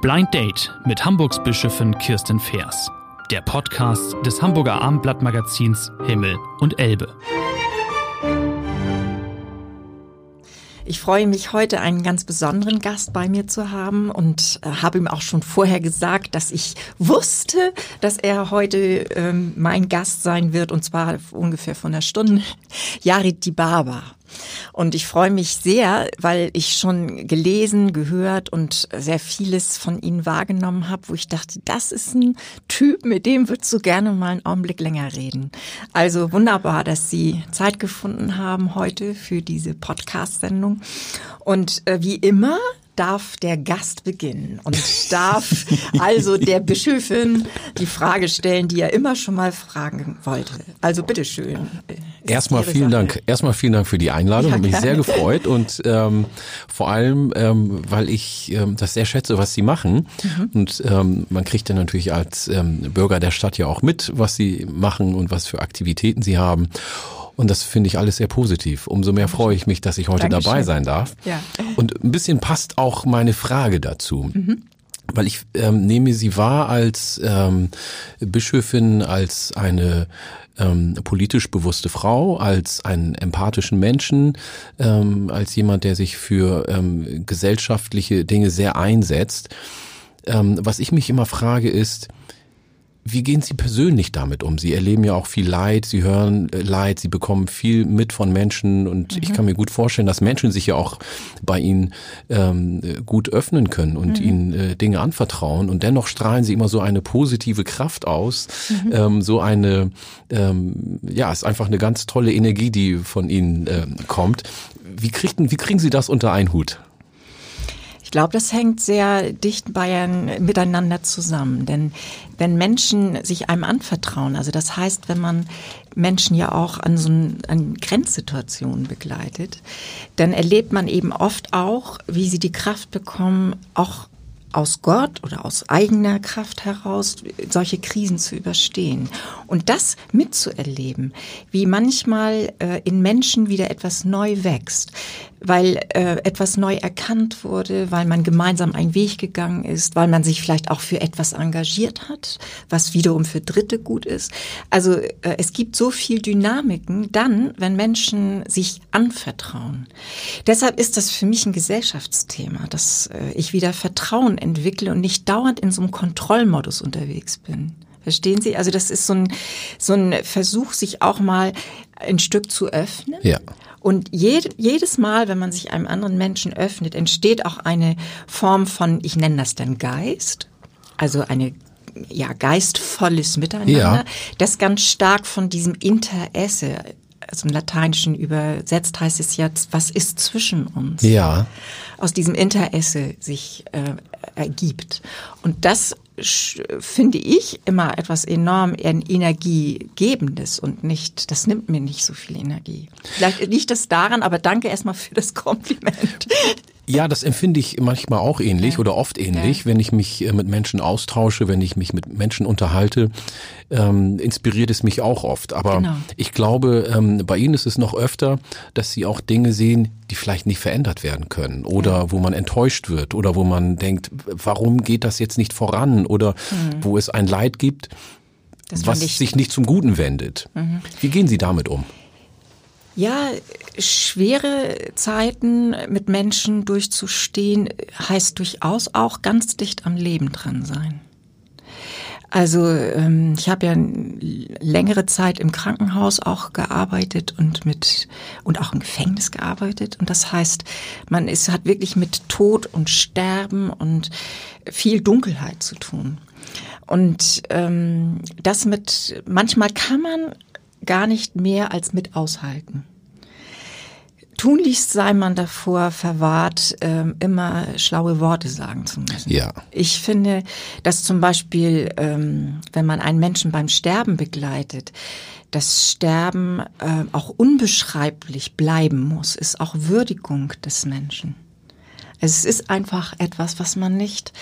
Blind Date mit Hamburgs Bischöfin Kirsten Feers. Der Podcast des Hamburger Abendblattmagazins Himmel und Elbe. Ich freue mich heute einen ganz besonderen Gast bei mir zu haben und äh, habe ihm auch schon vorher gesagt, dass ich wusste, dass er heute ähm, mein Gast sein wird und zwar ungefähr von einer Stunde. Yarid Dibaba. Und ich freue mich sehr, weil ich schon gelesen, gehört und sehr vieles von Ihnen wahrgenommen habe, wo ich dachte, das ist ein Typ, mit dem würdest du gerne mal einen Augenblick länger reden. Also wunderbar, dass Sie Zeit gefunden haben heute für diese Podcast-Sendung. Und äh, wie immer darf der Gast beginnen und darf also der Bischöfin die Frage stellen, die er immer schon mal fragen wollte. Also bitteschön. Erstmal vielen Sache. Dank. Erstmal vielen Dank für die Einladung. Ja, Habe mich sehr gefreut und ähm, vor allem, ähm, weil ich ähm, das sehr schätze, was Sie machen. Mhm. Und ähm, man kriegt dann natürlich als ähm, Bürger der Stadt ja auch mit, was Sie machen und was für Aktivitäten Sie haben. Und das finde ich alles sehr positiv. Umso mehr freue ich mich, dass ich heute Dankeschön. dabei sein darf. Ja. Und ein bisschen passt auch meine Frage dazu. Mhm. Weil ich ähm, nehme sie wahr als ähm, Bischöfin, als eine ähm, politisch bewusste Frau, als einen empathischen Menschen, ähm, als jemand, der sich für ähm, gesellschaftliche Dinge sehr einsetzt. Ähm, was ich mich immer frage ist, wie gehen Sie persönlich damit um? Sie erleben ja auch viel Leid, Sie hören äh, Leid, Sie bekommen viel mit von Menschen und mhm. ich kann mir gut vorstellen, dass Menschen sich ja auch bei Ihnen ähm, gut öffnen können und mhm. Ihnen äh, Dinge anvertrauen und dennoch strahlen Sie immer so eine positive Kraft aus, mhm. ähm, so eine, ähm, ja, ist einfach eine ganz tolle Energie, die von Ihnen ähm, kommt. Wie, kriegen, wie kriegen Sie das unter einen Hut? Glaube, das hängt sehr dicht bei, miteinander zusammen. Denn wenn Menschen sich einem anvertrauen, also das heißt, wenn man Menschen ja auch an so an Grenzsituationen begleitet, dann erlebt man eben oft auch, wie sie die Kraft bekommen, auch aus Gott oder aus eigener Kraft heraus solche Krisen zu überstehen. Und das mitzuerleben, wie manchmal äh, in Menschen wieder etwas neu wächst, weil äh, etwas neu erkannt wurde, weil man gemeinsam einen Weg gegangen ist, weil man sich vielleicht auch für etwas engagiert hat, was wiederum für Dritte gut ist. Also äh, es gibt so viel Dynamiken dann, wenn Menschen sich anvertrauen. Deshalb ist das für mich ein Gesellschaftsthema, dass äh, ich wieder Vertrauen entwickle und nicht dauernd in so einem Kontrollmodus unterwegs bin. Verstehen Sie? Also das ist so ein, so ein Versuch, sich auch mal ein Stück zu öffnen. Ja. Und jed, jedes Mal, wenn man sich einem anderen Menschen öffnet, entsteht auch eine Form von, ich nenne das dann Geist, also eine ja, geistvolles Miteinander, ja. das ganz stark von diesem Interesse, also im Lateinischen übersetzt heißt es jetzt, was ist zwischen uns? Ja. Aus diesem Interesse sich äh, ergibt. Und das finde ich immer etwas enorm Energiegebendes und nicht, das nimmt mir nicht so viel Energie. Vielleicht liegt das daran, aber danke erstmal für das Kompliment. Ja, das empfinde ich manchmal auch ähnlich ja. oder oft ähnlich, ja. wenn ich mich äh, mit Menschen austausche, wenn ich mich mit Menschen unterhalte, ähm, inspiriert es mich auch oft. Aber genau. ich glaube, ähm, bei Ihnen ist es noch öfter, dass Sie auch Dinge sehen, die vielleicht nicht verändert werden können oder ja. wo man enttäuscht wird oder wo man denkt, warum geht das jetzt nicht voran oder mhm. wo es ein Leid gibt, das was sich nicht zum Guten wendet. Mhm. Wie gehen Sie damit um? Ja, schwere Zeiten mit Menschen durchzustehen, heißt durchaus auch ganz dicht am Leben dran sein. Also ähm, ich habe ja längere Zeit im Krankenhaus auch gearbeitet und mit und auch im Gefängnis gearbeitet und das heißt, man ist hat wirklich mit Tod und Sterben und viel Dunkelheit zu tun. Und ähm, das mit manchmal kann man gar nicht mehr als mit aushalten. Tunlichst sei man davor verwahrt, ähm, immer schlaue Worte sagen zu müssen. Ja. Ich finde, dass zum Beispiel, ähm, wenn man einen Menschen beim Sterben begleitet, das Sterben äh, auch unbeschreiblich bleiben muss, ist auch Würdigung des Menschen. Es ist einfach etwas, was man nicht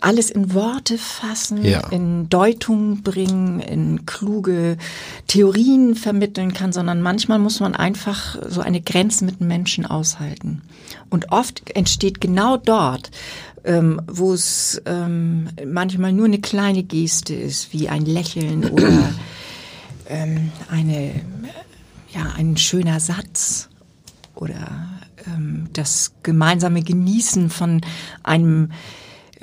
alles in Worte fassen, ja. in Deutung bringen, in kluge Theorien vermitteln kann, sondern manchmal muss man einfach so eine Grenze mit dem Menschen aushalten. Und oft entsteht genau dort, ähm, wo es ähm, manchmal nur eine kleine Geste ist, wie ein Lächeln oder ähm, eine, ja, ein schöner Satz oder ähm, das gemeinsame Genießen von einem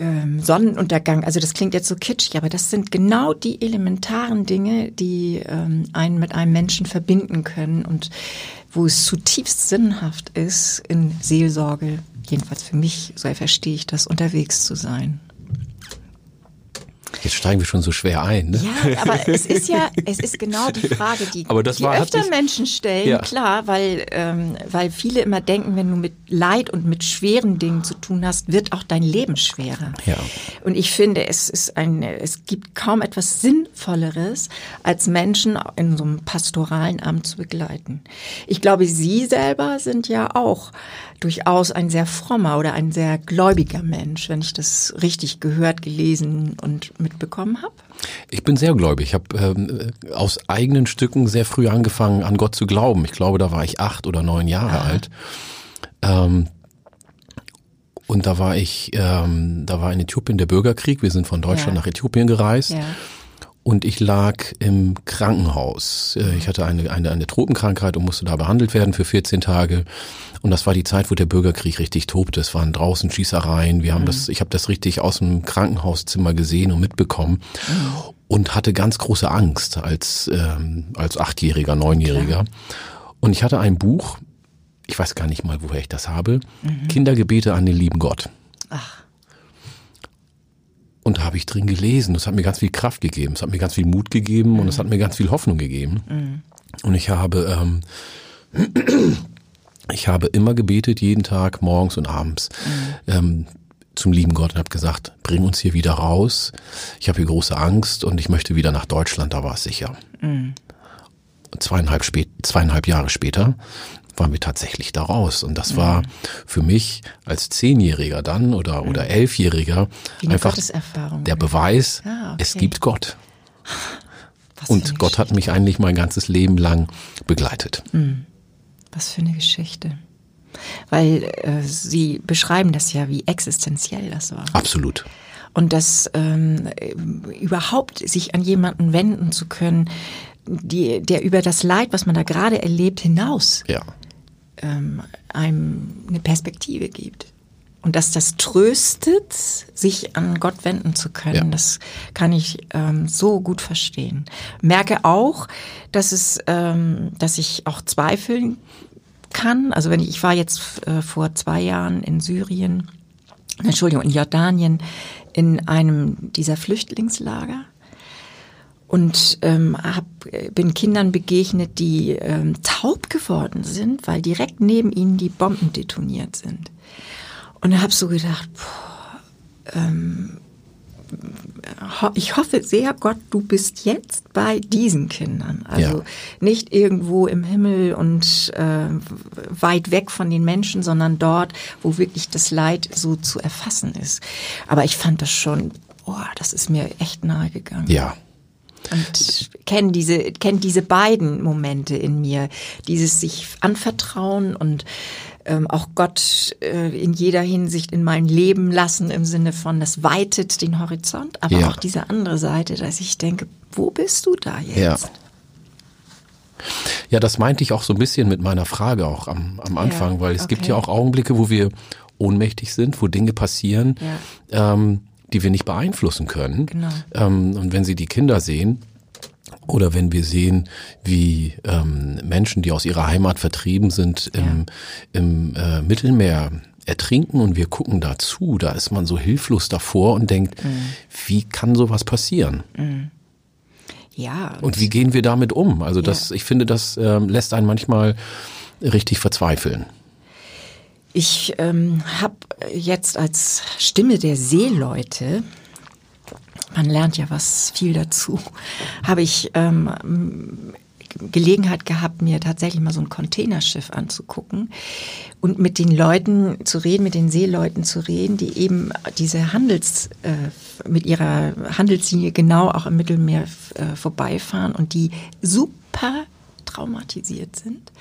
ähm, Sonnenuntergang. Also das klingt jetzt so kitschig, aber das sind genau die elementaren Dinge, die ähm, einen mit einem Menschen verbinden können und wo es zutiefst sinnhaft ist, in Seelsorge, jedenfalls für mich, so verstehe ich das, unterwegs zu sein. Jetzt steigen wir schon so schwer ein. Ne? Ja, aber es ist ja, es ist genau die Frage, die, aber das die war, öfter Menschen stellen, ja. klar, weil, ähm, weil viele immer denken, wenn du mit Leid und mit schweren Dingen zu tun hast, wird auch dein Leben schwerer. Ja. Und ich finde, es ist ein, es gibt kaum etwas Sinnvolleres, als Menschen in so einem pastoralen Amt zu begleiten. Ich glaube, Sie selber sind ja auch durchaus ein sehr frommer oder ein sehr gläubiger Mensch, wenn ich das richtig gehört, gelesen und mitbekommen habe. Ich bin sehr gläubig. Ich habe ähm, aus eigenen Stücken sehr früh angefangen, an Gott zu glauben. Ich glaube, da war ich acht oder neun Jahre ah. alt. Ähm, und da war ich, ähm, da war in Äthiopien der Bürgerkrieg. Wir sind von Deutschland ja. nach Äthiopien gereist. Ja. Und ich lag im Krankenhaus. Äh, ich hatte eine, eine, eine Tropenkrankheit und musste da behandelt werden für 14 Tage. Und das war die Zeit, wo der Bürgerkrieg richtig tobte. Es waren draußen Schießereien. Wir haben mhm. das, ich habe das richtig aus dem Krankenhauszimmer gesehen und mitbekommen mhm. und hatte ganz große Angst als ähm, als achtjähriger, neunjähriger. Klar. Und ich hatte ein Buch. Ich weiß gar nicht mal, woher ich das habe. Mhm. Kindergebete an den lieben Gott. Ach. Und da habe ich drin gelesen. Das hat mir ganz viel Kraft gegeben. Es hat mir ganz viel Mut gegeben und es hat mir ganz viel Hoffnung gegeben. Mhm. Und ich habe ähm, ich habe immer gebetet, jeden Tag, morgens und abends. Mhm. Ähm, zum lieben Gott und habe gesagt, bring uns hier wieder raus. Ich habe hier große Angst und ich möchte wieder nach Deutschland, da war es sicher. Mhm. Zweieinhalb, spät, zweieinhalb Jahre später waren wir tatsächlich da raus. Und das mhm. war für mich als Zehnjähriger dann oder, mhm. oder Elfjähriger einfach der Beweis, ah, okay. es gibt Gott. Was und Gott hat mich eigentlich mein ganzes Leben lang begleitet. Mhm. Was für eine Geschichte. Weil äh, Sie beschreiben das ja, wie existenziell das war. Absolut. Und das ähm, überhaupt sich an jemanden wenden zu können, die, der über das Leid, was man da gerade erlebt, hinaus ja. ähm, einem eine Perspektive gibt. Und dass das tröstet, sich an Gott wenden zu können, ja. das kann ich ähm, so gut verstehen. Merke auch, dass es, ähm, dass ich auch zweifeln kann. Also wenn ich, ich war jetzt äh, vor zwei Jahren in Syrien, Entschuldigung, in Jordanien in einem dieser Flüchtlingslager und ähm, hab, bin Kindern begegnet, die ähm, taub geworden sind, weil direkt neben ihnen die Bomben detoniert sind. Und habe so gedacht, boah, ähm, ich hoffe sehr, Gott, du bist jetzt bei diesen Kindern. Also ja. nicht irgendwo im Himmel und äh, weit weg von den Menschen, sondern dort, wo wirklich das Leid so zu erfassen ist. Aber ich fand das schon, oh, das ist mir echt nahe gegangen. Ja. Und kenne diese, kenn diese beiden Momente in mir. Dieses sich anvertrauen und ähm, auch Gott äh, in jeder Hinsicht in mein Leben lassen im Sinne von, das weitet den Horizont, aber ja. auch diese andere Seite, dass ich denke, wo bist du da jetzt? Ja. Ja, das meinte ich auch so ein bisschen mit meiner Frage auch am, am Anfang, ja, weil es okay. gibt ja auch Augenblicke, wo wir ohnmächtig sind, wo Dinge passieren, ja. ähm, die wir nicht beeinflussen können. Genau. Ähm, und wenn Sie die Kinder sehen, oder wenn wir sehen, wie ähm, Menschen, die aus ihrer Heimat vertrieben sind, im, ja. im äh, Mittelmeer ertrinken und wir gucken dazu, da ist man so hilflos davor und denkt, mhm. wie kann sowas passieren? Mhm. Ja. Und, und, wie gehen wir damit um? Also das, ja. ich finde, das ähm, lässt einen manchmal richtig verzweifeln. Ich ähm, habe jetzt als Stimme der Seeleute man lernt ja was viel dazu, habe ich ähm, Gelegenheit gehabt, mir tatsächlich mal so ein Containerschiff anzugucken und mit den Leuten zu reden, mit den Seeleuten zu reden, die eben diese Handels, äh, mit ihrer Handelslinie genau auch im Mittelmeer äh, vorbeifahren und die super traumatisiert sind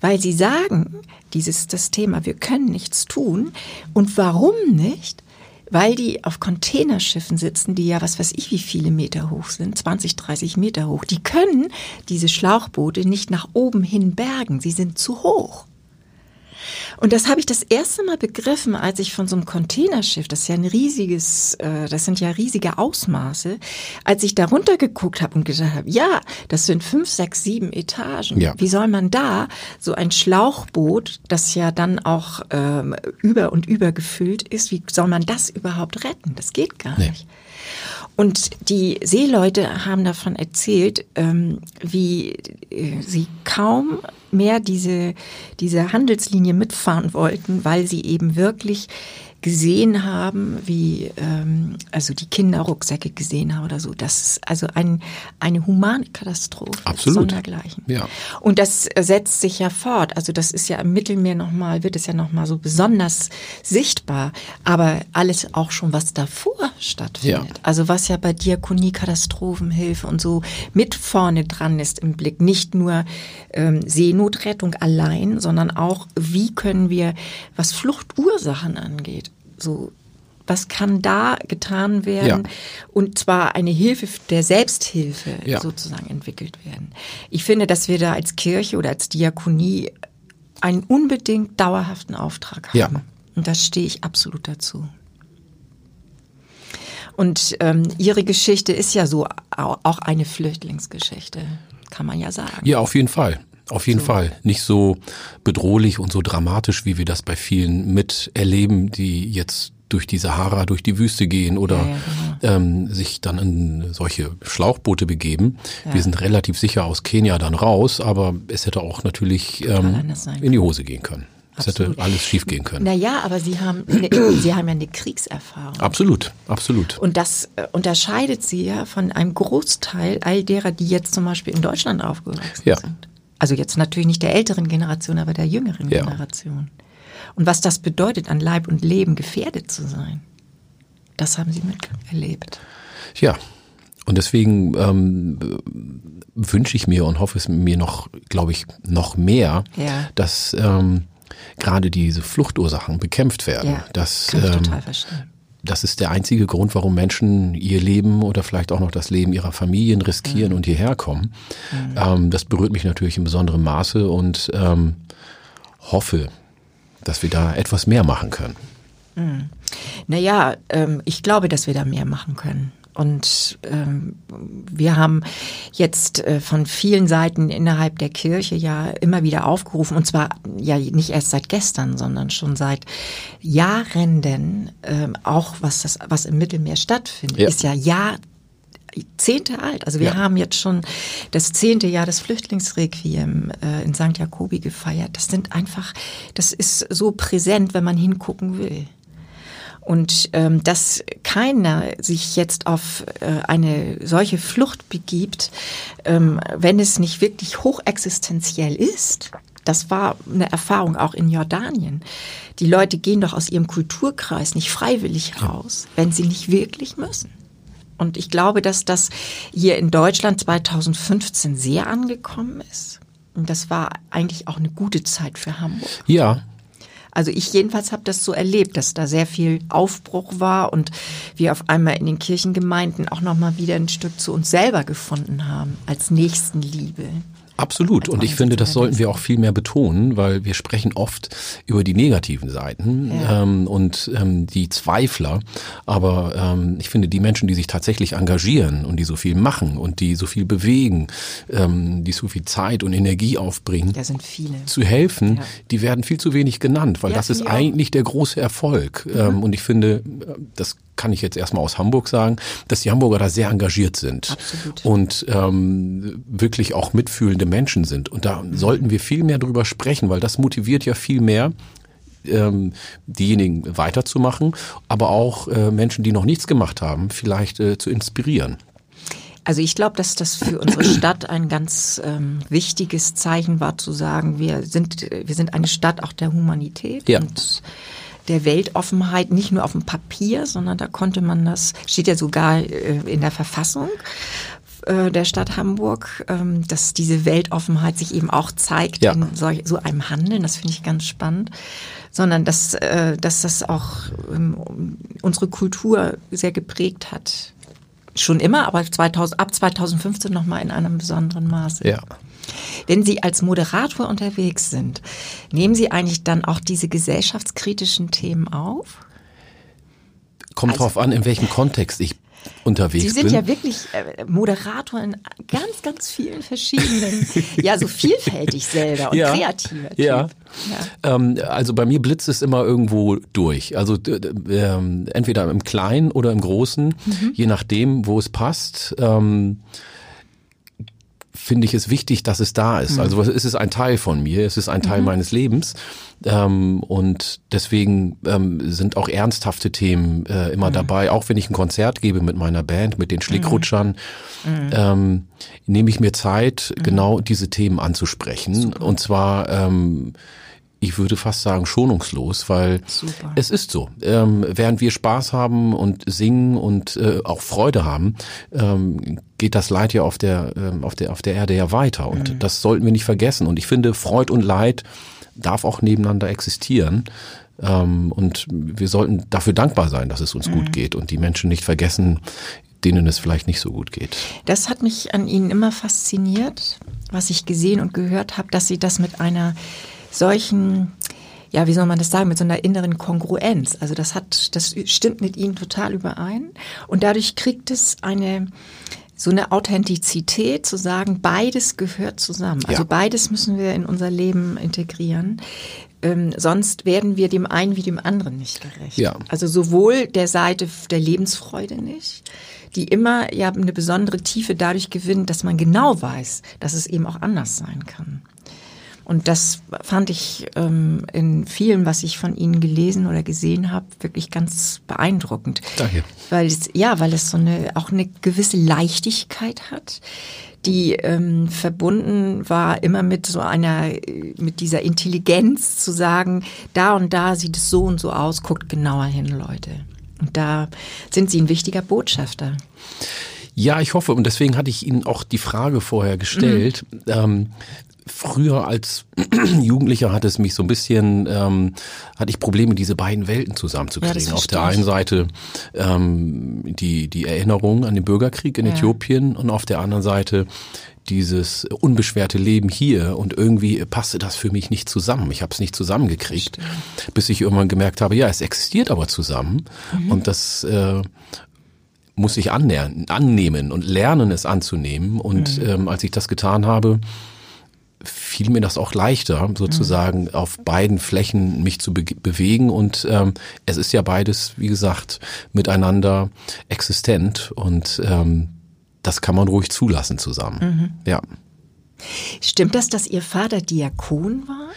weil sie sagen, dieses das Thema, wir können nichts tun. Und warum nicht? Weil die auf Containerschiffen sitzen, die ja was weiß ich wie viele Meter hoch sind, 20, 30 Meter hoch. Die können diese Schlauchboote nicht nach oben hin bergen. Sie sind zu hoch. Und das habe ich das erste Mal begriffen, als ich von so einem Containerschiff, das ist ja ein riesiges, äh, das sind ja riesige Ausmaße, als ich darunter geguckt habe und gesagt habe, ja, das sind fünf, sechs, sieben Etagen. Ja. Wie soll man da so ein Schlauchboot, das ja dann auch ähm, über und über gefüllt ist, wie soll man das überhaupt retten? Das geht gar nee. nicht. Und die Seeleute haben davon erzählt, ähm, wie äh, sie kaum mehr diese, diese Handelslinie mitfahren wollten, weil sie eben wirklich gesehen haben, wie ähm, also die Kinderrucksäcke gesehen haben oder so. Das ist also ein, eine humane Katastrophe. Absolut. Sondergleichen. Ja. Und das setzt sich ja fort. Also das ist ja im Mittelmeer nochmal, wird es ja nochmal so besonders sichtbar. Aber alles auch schon, was davor stattfindet. Ja. Also was ja bei Diakonie, Katastrophenhilfe und so mit vorne dran ist im Blick. Nicht nur ähm, Seenotrettung allein, sondern auch, wie können wir, was Fluchtursachen angeht, so, was kann da getan werden? Ja. Und zwar eine Hilfe der Selbsthilfe ja. sozusagen entwickelt werden. Ich finde, dass wir da als Kirche oder als Diakonie einen unbedingt dauerhaften Auftrag haben. Ja. Und da stehe ich absolut dazu. Und ähm, Ihre Geschichte ist ja so auch eine Flüchtlingsgeschichte, kann man ja sagen. Ja, auf jeden Fall. Auf jeden so. Fall. Nicht so bedrohlich und so dramatisch, wie wir das bei vielen miterleben, die jetzt durch die Sahara, durch die Wüste gehen oder ja, ja, genau. ähm, sich dann in solche Schlauchboote begeben. Ja. Wir sind relativ sicher aus Kenia dann raus, aber es hätte auch natürlich ähm, in die Hose gehen können. Es hätte alles schief gehen können. Naja, aber Sie haben, eine, Sie haben ja eine Kriegserfahrung. Absolut, absolut. Und das äh, unterscheidet Sie ja von einem Großteil all derer, die jetzt zum Beispiel in Deutschland aufgewachsen ja. sind. Also jetzt natürlich nicht der älteren Generation, aber der jüngeren ja. Generation. Und was das bedeutet, an Leib und Leben gefährdet zu sein, das haben sie miterlebt. Ja, und deswegen ähm, wünsche ich mir und hoffe es mir noch, glaube ich, noch mehr, ja. dass ähm, gerade diese Fluchtursachen bekämpft werden. Ja, dass, kann ich ähm, total verstehen das ist der einzige Grund, warum Menschen ihr Leben oder vielleicht auch noch das Leben ihrer Familien riskieren mhm. und hierher kommen. Mhm. Ähm, das berührt mich natürlich in besonderem Maße und ähm, hoffe, dass wir da etwas mehr machen können. Mhm. Naja, ähm, ich glaube, dass wir da mehr machen können. Und ähm, wir haben jetzt äh, von vielen Seiten innerhalb der Kirche ja immer wieder aufgerufen, und zwar ja nicht erst seit gestern, sondern schon seit Jahren, denn ähm, auch was das, was im Mittelmeer stattfindet, ja. ist ja Jahr Zehnte alt. Also wir ja. haben jetzt schon das zehnte Jahr des Flüchtlingsrequiem äh, in St. Jakobi gefeiert. Das sind einfach, das ist so präsent, wenn man hingucken will. Und ähm, dass keiner sich jetzt auf äh, eine solche Flucht begibt, ähm, wenn es nicht wirklich hochexistenziell ist, das war eine Erfahrung auch in Jordanien. Die Leute gehen doch aus ihrem Kulturkreis nicht freiwillig raus, wenn sie nicht wirklich müssen. Und ich glaube, dass das hier in Deutschland 2015 sehr angekommen ist. Und das war eigentlich auch eine gute Zeit für Hamburg. Ja, also ich jedenfalls habe das so erlebt, dass da sehr viel Aufbruch war und wir auf einmal in den Kirchengemeinden auch noch mal wieder ein Stück zu uns selber gefunden haben als Nächstenliebe. Absolut. Und ich finde, das sollten wir auch viel mehr betonen, weil wir sprechen oft über die negativen Seiten ja. ähm, und ähm, die Zweifler. Aber ähm, ich finde, die Menschen, die sich tatsächlich engagieren und die so viel machen und die so viel bewegen, ähm, die so viel Zeit und Energie aufbringen, zu helfen, ja. die werden viel zu wenig genannt, weil ja, das ist eigentlich der große Erfolg. Mhm. Ähm, und ich finde, das kann ich jetzt erstmal aus Hamburg sagen, dass die Hamburger da sehr engagiert sind Absolut. und ähm, wirklich auch mitfühlende Menschen sind. Und da mhm. sollten wir viel mehr drüber sprechen, weil das motiviert ja viel mehr, ähm, diejenigen weiterzumachen, aber auch äh, Menschen, die noch nichts gemacht haben, vielleicht äh, zu inspirieren. Also ich glaube, dass das für unsere Stadt ein ganz ähm, wichtiges Zeichen war, zu sagen, wir sind, wir sind eine Stadt auch der Humanität ja. und der Weltoffenheit, nicht nur auf dem Papier, sondern da konnte man das, steht ja sogar äh, in der Verfassung äh, der Stadt Hamburg, ähm, dass diese Weltoffenheit sich eben auch zeigt ja. in so, so einem Handeln. Das finde ich ganz spannend sondern dass, äh, dass das auch ähm, unsere Kultur sehr geprägt hat. Schon immer, aber 2000, ab 2015 nochmal in einem besonderen Maße. Ja. Wenn Sie als Moderator unterwegs sind, nehmen Sie eigentlich dann auch diese gesellschaftskritischen Themen auf? Kommt also, drauf an, in welchem Kontext ich unterwegs bin. Sie sind bin. ja wirklich äh, Moderator in ganz, ganz vielen verschiedenen, ja, so vielfältig selber und ja, kreativer Typ. Ja. ja. Ähm, also bei mir blitzt es immer irgendwo durch. Also ähm, entweder im Kleinen oder im Großen, mhm. je nachdem, wo es passt. Ähm, finde ich es wichtig, dass es da ist. Mhm. Also es ist ein Teil von mir, es ist ein Teil mhm. meines Lebens. Ähm, und deswegen ähm, sind auch ernsthafte Themen äh, immer mhm. dabei. Auch wenn ich ein Konzert gebe mit meiner Band, mit den Schlickrutschern, mhm. ähm, nehme ich mir Zeit, mhm. genau diese Themen anzusprechen. Super. Und zwar ähm, ich würde fast sagen, schonungslos, weil Super. es ist so. Ähm, während wir Spaß haben und singen und äh, auch Freude haben, ähm, geht das Leid ja auf der, ähm, auf der, auf der Erde ja weiter. Und mhm. das sollten wir nicht vergessen. Und ich finde, Freud und Leid darf auch nebeneinander existieren. Ähm, und wir sollten dafür dankbar sein, dass es uns mhm. gut geht und die Menschen nicht vergessen, denen es vielleicht nicht so gut geht. Das hat mich an Ihnen immer fasziniert, was ich gesehen und gehört habe, dass Sie das mit einer solchen ja, wie soll man das sagen, mit so einer inneren Kongruenz. Also das hat, das stimmt mit ihnen total überein. Und dadurch kriegt es eine, so eine Authentizität zu sagen, beides gehört zusammen. Also ja. beides müssen wir in unser Leben integrieren. Ähm, sonst werden wir dem einen wie dem anderen nicht gerecht. Ja. Also sowohl der Seite der Lebensfreude nicht, die immer ja eine besondere Tiefe dadurch gewinnt, dass man genau weiß, dass es eben auch anders sein kann. Und das fand ich ähm, in vielem, was ich von Ihnen gelesen oder gesehen habe, wirklich ganz beeindruckend. Danke. Weil es, ja, weil es so eine, auch eine gewisse Leichtigkeit hat, die ähm, verbunden war immer mit so einer, mit dieser Intelligenz zu sagen, da und da sieht es so und so aus, guckt genauer hin, Leute. Und da sind Sie ein wichtiger Botschafter. Ja, ich hoffe. Und deswegen hatte ich Ihnen auch die Frage vorher gestellt. Mhm. Ähm, früher als Jugendlicher hat es mich so ein bisschen, ähm, hatte ich Probleme, diese beiden Welten zusammenzukriegen. Ja, Auf der einen Seite ähm, die, die Erinnerung an den Bürgerkrieg in ja. Äthiopien und auf der anderen Seite dieses unbeschwerte Leben hier und irgendwie passte das für mich nicht zusammen. Ich habe es nicht zusammengekriegt, bis ich irgendwann gemerkt habe, ja, es existiert aber zusammen mhm. und das äh, muss ich annähern, annehmen und lernen, es anzunehmen. Und mhm. ähm, als ich das getan habe, fiel mir das auch leichter, sozusagen mhm. auf beiden Flächen mich zu be bewegen. Und ähm, es ist ja beides, wie gesagt, miteinander existent und ähm, das kann man ruhig zulassen zusammen. Mhm. Ja. Stimmt das, dass Ihr Vater Diakon war?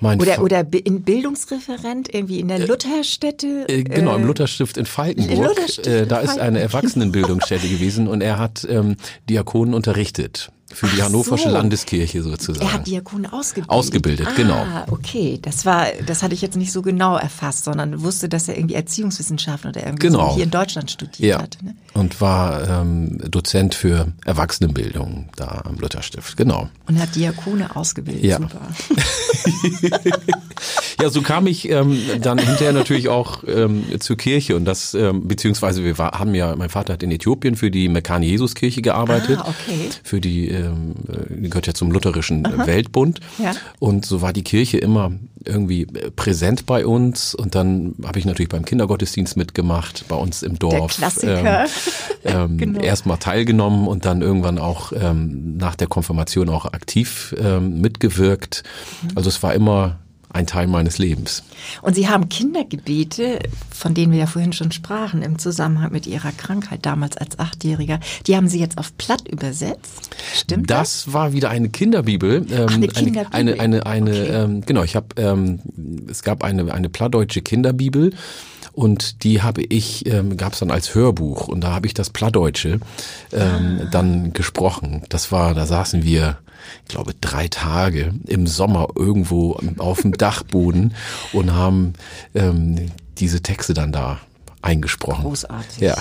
Mein oder, oder in Bildungsreferent irgendwie in der äh, Lutherstätte? Äh, genau, im äh, Lutherstift in Falkenburg. Lutherstift äh, da ist eine Erwachsenenbildungsstätte gewesen und er hat ähm, Diakonen unterrichtet. Für die Ach Hannoversche so. Landeskirche sozusagen. Er hat Diakon ausgebildet. Ausgebildet, ah, genau. okay. Das war, das hatte ich jetzt nicht so genau erfasst, sondern wusste, dass er irgendwie Erziehungswissenschaften oder irgendwie genau. so hier in Deutschland studiert ja. hat. Ne? Und war ähm, Dozent für Erwachsenenbildung da am Lutherstift, genau. Und hat Diakone ausgebildet, ja. super. ja, so kam ich ähm, dann hinterher natürlich auch ähm, zur Kirche und das, ähm, beziehungsweise wir war, haben ja, mein Vater hat in Äthiopien für die Mekane Jesus Kirche gearbeitet, ah, okay. für die äh, ähm, äh, gehört ja zum lutherischen Aha. Weltbund. Ja. Und so war die Kirche immer irgendwie präsent bei uns. Und dann habe ich natürlich beim Kindergottesdienst mitgemacht, bei uns im Dorf. Der Klassiker. Ähm, ähm, genau. Erstmal teilgenommen und dann irgendwann auch ähm, nach der Konfirmation auch aktiv ähm, mitgewirkt. Mhm. Also es war immer ein Teil meines Lebens. Und Sie haben Kindergebete, von denen wir ja vorhin schon sprachen, im Zusammenhang mit Ihrer Krankheit damals als Achtjähriger, die haben Sie jetzt auf Platt übersetzt. Stimmt das? Das war wieder eine Kinderbibel. Ähm, Ach, eine Kinderbibel. Eine, eine, eine, eine okay. ähm, genau, ich habe, ähm, es gab eine, eine plattdeutsche Kinderbibel und die habe ich, ähm, gab es dann als Hörbuch und da habe ich das Plattdeutsche ähm, ah. dann gesprochen. Das war, da saßen wir ich glaube, drei Tage im Sommer irgendwo auf dem Dachboden und haben ähm, diese Texte dann da eingesprochen. Großartig. Ja.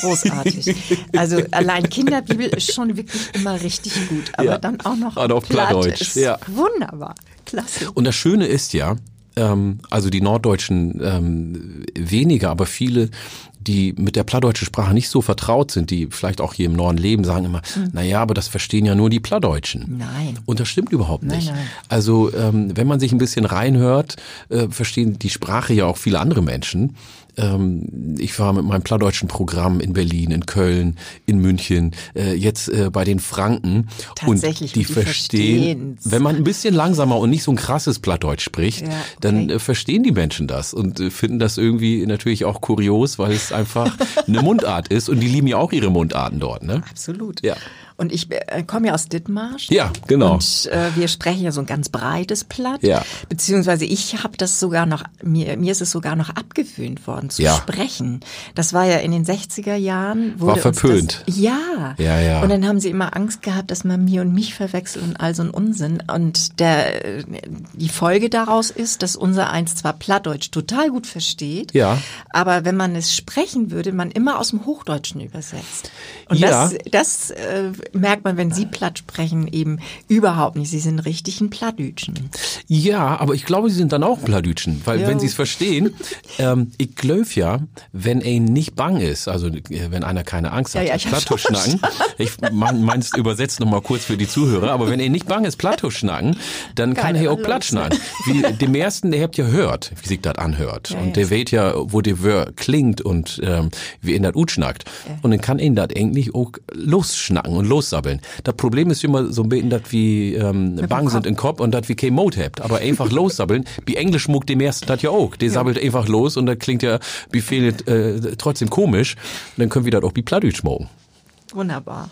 Großartig. Also allein Kinderbibel ist schon wirklich immer richtig gut, aber ja. dann auch noch, auf Plattdeutsch. Ja. Wunderbar. Klasse. Und das Schöne ist ja, ähm, also die Norddeutschen ähm, weniger, aber viele die mit der plattdeutschen Sprache nicht so vertraut sind, die vielleicht auch hier im Norden leben, sagen immer, mhm. na ja, aber das verstehen ja nur die Plattdeutschen. Nein. Und das stimmt überhaupt nicht. Nein, nein. Also ähm, wenn man sich ein bisschen reinhört, äh, verstehen die Sprache ja auch viele andere Menschen ähm, ich war mit meinem plattdeutschen Programm in Berlin, in Köln, in München, äh, jetzt äh, bei den Franken. Tatsächlich, und die, die verstehen, wenn man ein bisschen langsamer und nicht so ein krasses Plattdeutsch spricht, ja, okay. dann äh, verstehen die Menschen das und äh, finden das irgendwie natürlich auch kurios, weil es einfach eine Mundart ist und die lieben ja auch ihre Mundarten dort. Ne? Absolut. Ja. Und ich äh, komme ja aus Dithmarsch. Ja, genau. Und äh, wir sprechen ja so ein ganz breites Platt. Ja. Beziehungsweise ich habe das sogar noch, mir, mir ist es sogar noch abgewöhnt worden zu ja. sprechen. Das war ja in den 60er Jahren. Wurde war verpönt. Das, ja. Ja, ja. Und dann haben sie immer Angst gehabt, dass man mir und mich verwechselt und all so ein Unsinn. Und der, die Folge daraus ist, dass unser Eins zwar Plattdeutsch total gut versteht, ja. aber wenn man es sprechen würde, man immer aus dem Hochdeutschen übersetzt. Und ja. das, das äh, merkt man, wenn Sie platt sprechen, eben überhaupt nicht. Sie sind richtig ein Plattdütschen. Ja, aber ich glaube, Sie sind dann auch Plattdütschen, weil jo. wenn Sie es verstehen, ähm, ich glaube ja, wenn er nicht bang ist, also äh, wenn einer keine Angst hat, ja, ja, Plattdeutsch Ich meinst übersetzt nochmal kurz für die Zuhörer, aber wenn er nicht bang ist, Plattdeutsch schnacken, dann Geil, kann er auch platt schnacken. Wie dem ersten, der habt ja hört, wie sich das anhört. Ja, und der weht ja, wo der Wör klingt und ähm, wie in das Ut schnackt. Und dann kann ihn das eigentlich auch losschnacken und lossabbeln. Das Problem ist immer so ein bisschen, dass wir ähm, bang sind im Kopf und dass wir kein Mode habt. Aber einfach lossabbeln, wie Englisch muckt dem ersten das ja auch. Der sabbelt einfach los und das klingt ja wie äh, trotzdem komisch. Und dann können wir das auch wie Plattdeutsch schmoken. Wunderbar.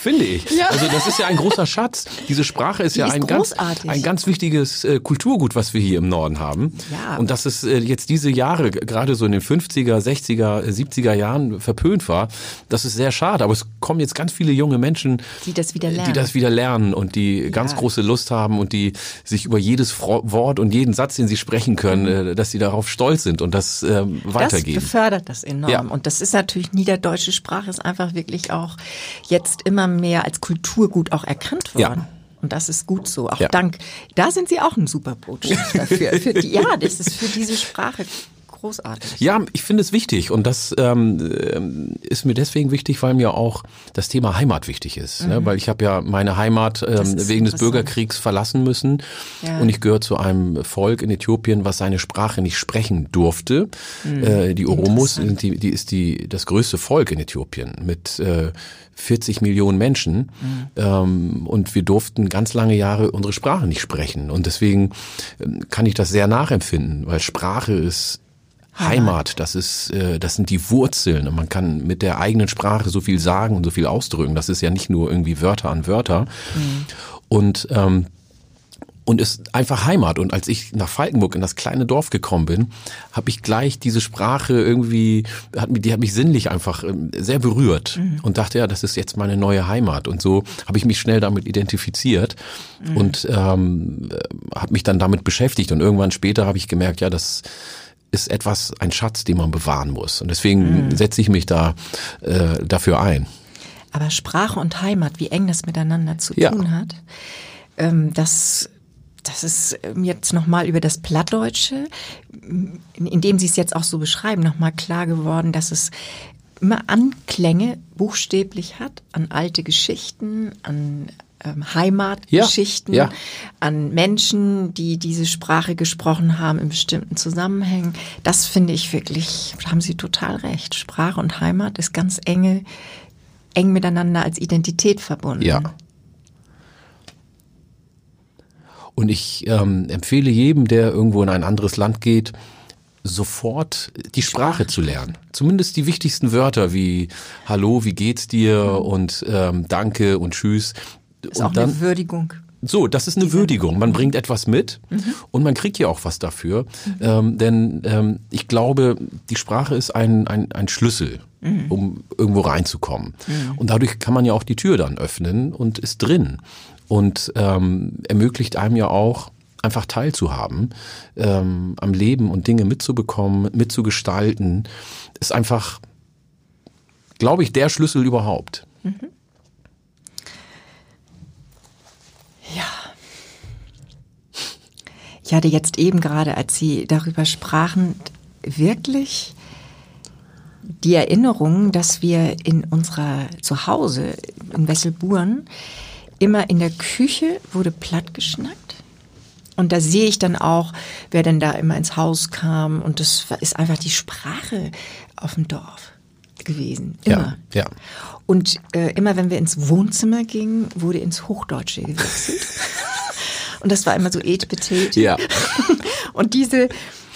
Finde ich. Ja. Also das ist ja ein großer Schatz. Diese Sprache ist Die ja ist ein ganz, ein ganz wichtiges äh, Kulturgut, was wir hier im Norden haben. Ja. Und dass es äh, jetzt diese Jahre, gerade so in den 50er, 60er, 70er Jahren verpönt war, das ist sehr schade. Aber es kommen jetzt ganz viele junge Menschen, die das wieder lernen, die das wieder lernen und die ja. ganz große Lust haben und die sich über jedes Wort und jeden Satz, den sie sprechen können, mhm. äh, dass sie darauf stolz sind und das äh, weitergeben. Das befördert das enorm. Ja. Und das ist natürlich niederdeutsche Sprache ist einfach wirklich auch jetzt immer mehr als Kulturgut auch erkannt worden. Ja. Und das ist gut so. Auch ja. dank, da sind Sie auch ein super Botschafter für, für die, ja, das ist für diese Sprache großartig. Ja, ich finde es wichtig und das ähm, ist mir deswegen wichtig, weil mir auch das Thema Heimat wichtig ist. Ne? Mhm. Ne? Weil ich habe ja meine Heimat ähm, wegen des Bürgerkriegs verlassen müssen ja. und ich gehöre zu einem Volk in Äthiopien, was seine Sprache nicht sprechen durfte. Mhm. Äh, die Oromos die, die ist die das größte Volk in Äthiopien mit äh, 40 Millionen Menschen mhm. ähm, und wir durften ganz lange Jahre unsere Sprache nicht sprechen und deswegen ähm, kann ich das sehr nachempfinden, weil Sprache ist Heimat, das ist, äh, das sind die Wurzeln und man kann mit der eigenen Sprache so viel sagen und so viel ausdrücken. Das ist ja nicht nur irgendwie Wörter an Wörter. Mhm. Und ähm, und ist einfach Heimat. Und als ich nach Falkenburg in das kleine Dorf gekommen bin, habe ich gleich diese Sprache irgendwie, hat mich, die hat mich sinnlich einfach ähm, sehr berührt mhm. und dachte, ja, das ist jetzt meine neue Heimat. Und so habe ich mich schnell damit identifiziert mhm. und ähm, habe mich dann damit beschäftigt. Und irgendwann später habe ich gemerkt, ja, das ist etwas, ein Schatz, den man bewahren muss. Und deswegen mhm. setze ich mich da äh, dafür ein. Aber Sprache und Heimat, wie eng das miteinander zu ja. tun hat, ähm, das das ist mir jetzt nochmal über das Plattdeutsche, in, dem Sie es jetzt auch so beschreiben, nochmal klar geworden, dass es immer Anklänge buchstäblich hat an alte Geschichten, an ähm, Heimatgeschichten, ja, ja. an Menschen, die diese Sprache gesprochen haben in bestimmten Zusammenhängen. Das finde ich wirklich, haben Sie total recht. Sprache und Heimat ist ganz enge, eng miteinander als Identität verbunden. Ja. Und ich ähm, empfehle jedem, der irgendwo in ein anderes Land geht, sofort die Sprache zu lernen. Zumindest die wichtigsten Wörter wie Hallo, wie geht's dir mhm. und ähm, Danke und Tschüss. Ist und auch dann, eine Würdigung. so, das ist eine Würdigung. Man bringt etwas mit mhm. und man kriegt ja auch was dafür. Mhm. Ähm, denn ähm, ich glaube, die Sprache ist ein, ein, ein Schlüssel, mhm. um irgendwo reinzukommen. Mhm. Und dadurch kann man ja auch die Tür dann öffnen und ist drin. Und ähm, ermöglicht einem ja auch, einfach teilzuhaben, ähm, am Leben und Dinge mitzubekommen, mitzugestalten, ist einfach, glaube ich, der Schlüssel überhaupt. Mhm. Ja. Ich hatte jetzt eben gerade, als Sie darüber sprachen, wirklich die Erinnerung, dass wir in unserer Zuhause in Wesselburen immer in der Küche wurde platt geschnackt. Und da sehe ich dann auch, wer denn da immer ins Haus kam. Und das ist einfach die Sprache auf dem Dorf gewesen. Immer. Ja, ja. Und äh, immer wenn wir ins Wohnzimmer gingen, wurde ins Hochdeutsche gewechselt. Und das war immer so et Ja. Und diese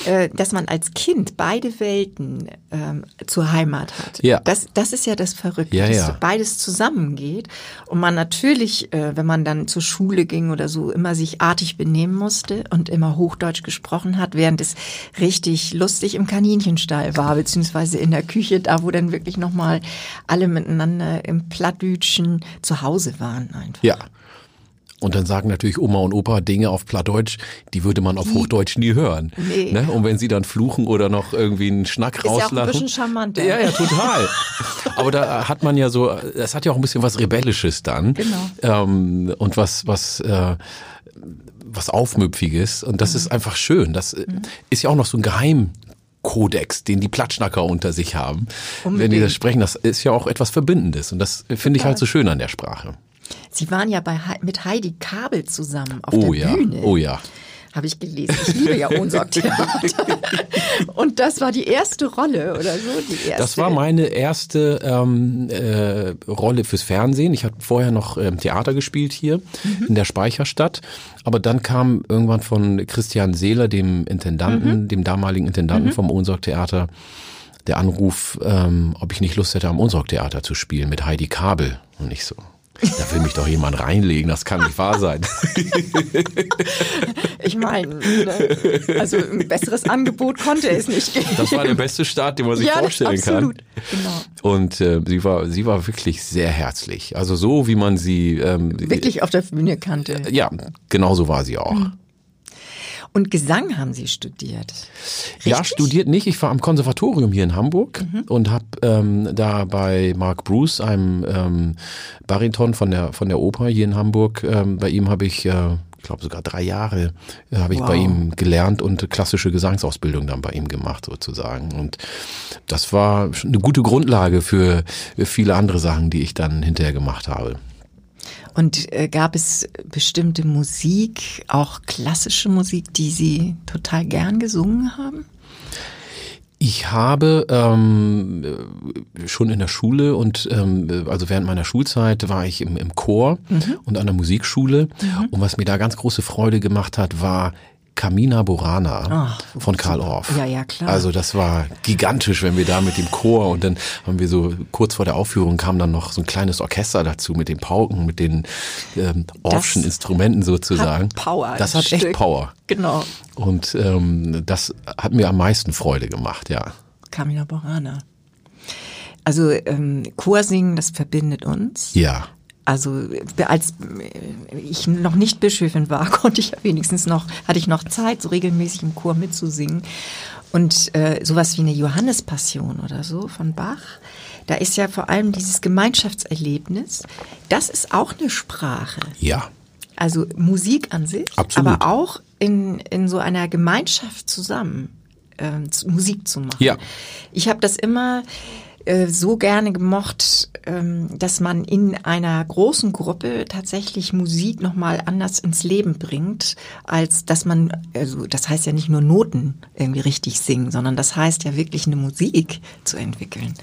äh, dass man als Kind beide Welten ähm, zur Heimat hat. Ja. Das, das ist ja das Verrückte, ja, ja. dass beides zusammengeht und man natürlich, äh, wenn man dann zur Schule ging oder so, immer sich artig benehmen musste und immer Hochdeutsch gesprochen hat, während es richtig lustig im Kaninchenstall war, beziehungsweise in der Küche, da wo dann wirklich nochmal alle miteinander im Plattdütschen zu Hause waren einfach. Ja. Und dann sagen natürlich Oma und Opa Dinge auf Plattdeutsch, die würde man auf Hochdeutsch nie hören. Nee. Ne? Und wenn sie dann fluchen oder noch irgendwie einen Schnack ist rauslachen. Ja auch ein bisschen charmant. Ja, ja, total. Aber da hat man ja so, das hat ja auch ein bisschen was Rebellisches dann. Genau. Ähm, und was, was, äh, was Aufmüpfiges. Und das mhm. ist einfach schön. Das mhm. ist ja auch noch so ein Geheim, Kodex, den die Platschnacker unter sich haben. Unbedingt. Wenn die das sprechen, das ist ja auch etwas Verbindendes. Und das finde ich halt so schön an der Sprache. Sie waren ja bei, mit Heidi Kabel zusammen auf oh, der ja. Bühne. Oh ja. Habe ich gelesen. Ich liebe ja Ohnsorgtheater. Und das war die erste Rolle oder so? Die erste. Das war meine erste ähm, äh, Rolle fürs Fernsehen. Ich hatte vorher noch ähm, Theater gespielt hier mhm. in der Speicherstadt. Aber dann kam irgendwann von Christian Seeler, dem Intendanten, mhm. dem damaligen Intendanten mhm. vom Ohnsorgtheater, der Anruf, ähm, ob ich nicht Lust hätte, am Ohnsorgtheater zu spielen mit Heidi Kabel. Und ich so, da will mich doch jemand reinlegen, das kann nicht wahr sein. Ich meine, ne, also ein besseres Angebot konnte es nicht geben. Das war der beste Start, den man sich ja, vorstellen absolut. kann. Genau. Und äh, sie war, sie war wirklich sehr herzlich. Also so, wie man sie ähm, wirklich auf der Bühne kannte. Ja, genau so war sie auch. Mhm. Und Gesang haben Sie studiert? Richtig? Ja, studiert nicht. Ich war am Konservatorium hier in Hamburg mhm. und habe ähm, da bei Mark Bruce, einem ähm, Bariton von der von der Oper hier in Hamburg, ähm, bei ihm habe ich äh, ich glaube sogar drei Jahre äh, habe ich wow. bei ihm gelernt und klassische Gesangsausbildung dann bei ihm gemacht sozusagen. Und das war eine gute Grundlage für viele andere Sachen, die ich dann hinterher gemacht habe. Und äh, gab es bestimmte Musik, auch klassische Musik, die Sie total gern gesungen haben? Ich habe ähm, schon in der Schule und ähm, also während meiner Schulzeit war ich im, im Chor mhm. und an der Musikschule. Mhm. Und was mir da ganz große Freude gemacht hat, war Camina Burana oh, von Karl Orff. Ja, ja, klar. Also das war gigantisch, wenn wir da mit dem Chor und dann haben wir so kurz vor der Aufführung kam dann noch so ein kleines Orchester dazu mit den Pauken, mit den ähm, Orffschen Instrumenten sozusagen. Hat Power. Das hat echt Power. Genau. Und ähm, das hat mir am meisten Freude gemacht, ja. Camina Burana. Also ähm, Chorsingen, das verbindet uns. Ja also als ich noch nicht Bischöfin war, konnte ich wenigstens noch, hatte ich noch Zeit, so regelmäßig im Chor mitzusingen. Und äh, sowas wie eine Johannespassion oder so von Bach, da ist ja vor allem dieses Gemeinschaftserlebnis, das ist auch eine Sprache. Ja. Also Musik an sich, Absolut. aber auch in, in so einer Gemeinschaft zusammen äh, Musik zu machen. Ja. Ich habe das immer äh, so gerne gemocht, ähm, dass man in einer großen Gruppe tatsächlich Musik nochmal anders ins Leben bringt, als dass man, also das heißt ja nicht nur Noten irgendwie richtig singen, sondern das heißt ja wirklich eine Musik zu entwickeln.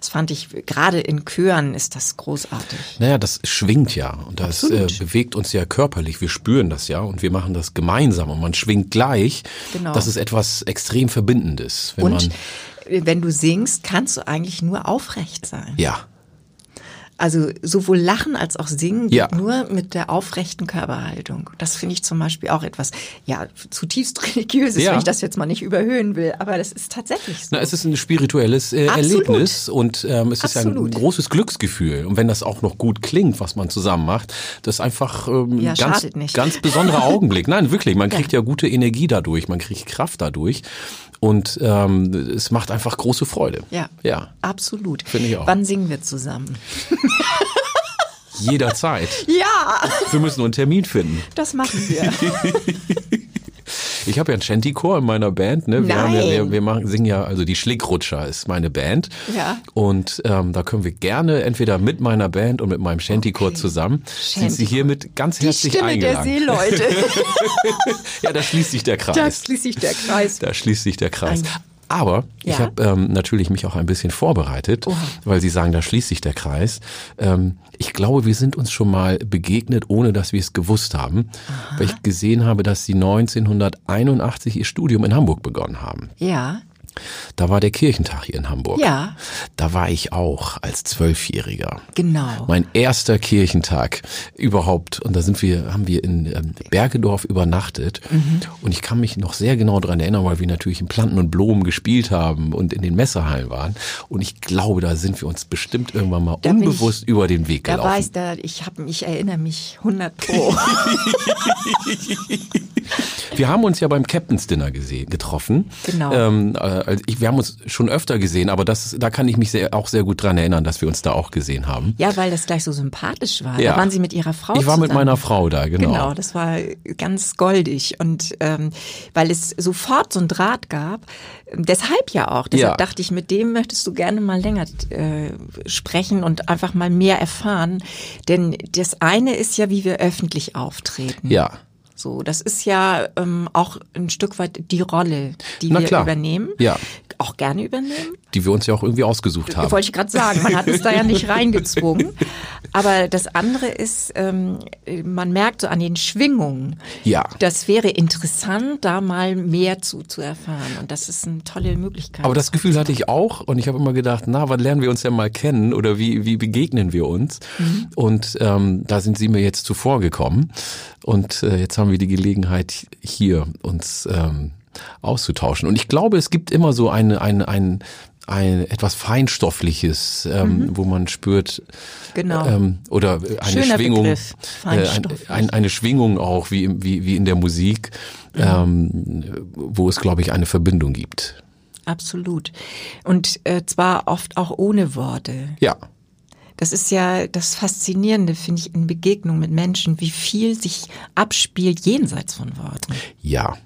Das fand ich, gerade in Chören ist das großartig. Naja, das schwingt ja und das äh, bewegt uns ja körperlich. Wir spüren das ja und wir machen das gemeinsam und man schwingt gleich. Genau. Das ist etwas extrem Verbindendes. Wenn und man wenn du singst, kannst du eigentlich nur aufrecht sein. Ja. Also sowohl Lachen als auch Singen geht Ja. nur mit der aufrechten Körperhaltung. Das finde ich zum Beispiel auch etwas, ja, zutiefst religiöses, Ja. wenn ich das jetzt mal nicht überhöhen will. Aber das ist tatsächlich so. Na, es ist ein spirituelles äh. Erlebnis und ähm, es ist ja ein großes Glücksgefühl. Und wenn das auch noch gut klingt, was man zusammen macht, das ist einfach ähm, Ja, ein ganz, ganz besonderer Augenblick. Nein, wirklich, man kriegt ja. gute Energie dadurch, man kriegt Kraft dadurch und ähm, es macht einfach große Freude. ja, Ja, absolut. Finde ich auch. Wann singen wir zusammen? jederzeit. Ja, Wir müssen nur einen Termin finden. das machen wir. Ich habe ja einen Shanty-Chor in meiner Band. Ne? Wir, haben ja, Nein. wir, wir machen, singen ja, also die Schlickrutscher ist meine Band. Ja. Und ähm, da können wir gerne entweder mit meiner Band und mit meinem Shanty-Chor Okay. zusammen, sind Sie hiermit ganz Die herzlich Stimme der eingeladen. Seeleute. Ja, da schließt sich der Da Kreis. schließt sich der Kreis. Da schließt sich der Kreis. Ein- Aber ich Ja? habe ähm, natürlich mich auch ein bisschen vorbereitet, Oha. weil Sie sagen, da schließt sich der Kreis. Ähm, ich glaube, wir sind uns schon mal begegnet, ohne dass wir es gewusst haben, weil ich gesehen habe, dass Sie 1981 Ihr Studium in Hamburg begonnen haben. Ja, Da war der Kirchentag hier in Hamburg. ja, Da war ich auch als Zwölfjähriger. genau. Mein erster Kirchentag überhaupt. Und da sind wir, haben wir in ähm, Bergedorf übernachtet. Mhm. Und ich kann mich noch sehr genau daran erinnern, weil wir natürlich in Planten und Blumen gespielt haben und in den Messerhallen waren. Und ich glaube, da sind wir uns bestimmt irgendwann mal Da unbewusst über den Weg Da gelaufen. weiß da, ich habe, ich erinnere mich 100 pro. Wir haben uns ja beim Captain's Dinner gesehen, getroffen. Genau. Ähm, äh, also ich, wir haben uns schon öfter gesehen, aber das, da kann ich mich sehr, auch sehr gut dran erinnern, dass wir uns da auch gesehen haben. ja, weil das gleich so sympathisch war. Ja. Da waren Sie mit Ihrer Frau Ich war mit zusammen. meiner Frau da, genau. Genau, das war ganz goldig und ähm, weil es sofort so ein Draht gab, deshalb ja auch. Deshalb Ja. dachte ich, mit dem möchtest du gerne mal länger äh, sprechen und einfach mal mehr erfahren, denn das eine ist ja, wie wir öffentlich auftreten. Ja. So, das ist ja ähm, auch ein Stück weit die Rolle, die Na wir klar. übernehmen. Ja. Auch gerne übernehmen. Die wir uns ja auch irgendwie ausgesucht haben. Wollte ich gerade sagen, man hat uns da ja nicht reingezwungen. Aber das andere ist, ähm, man merkt so an den Schwingungen, Ja. das wäre interessant, da mal mehr zu, zu erfahren. Und das ist eine tolle Möglichkeit. Aber das Gefühl hatte ich auch und ich habe immer gedacht, na, wann lernen wir uns denn mal kennen oder wie, wie begegnen wir uns? Mhm. Und ähm, da sind Sie mir jetzt zuvor gekommen und äh, jetzt haben wir die Gelegenheit hier uns ähm, auszutauschen. Und ich glaube, es gibt immer so eine, eine, ein, ein etwas Feinstoffliches, ähm, wo man spürt, Mhm. Genau. ähm, oder eine Schöner Schwingung, äh, ein, ein, eine Schwingung auch wie, wie, wie in der Musik, ähm, wo es, glaube ich, eine Verbindung gibt. Absolut. Und äh, zwar oft auch ohne Worte. Ja. Das ist ja das Faszinierende, finde ich, in Begegnung mit Menschen, wie viel sich abspielt jenseits von Worten. Ja.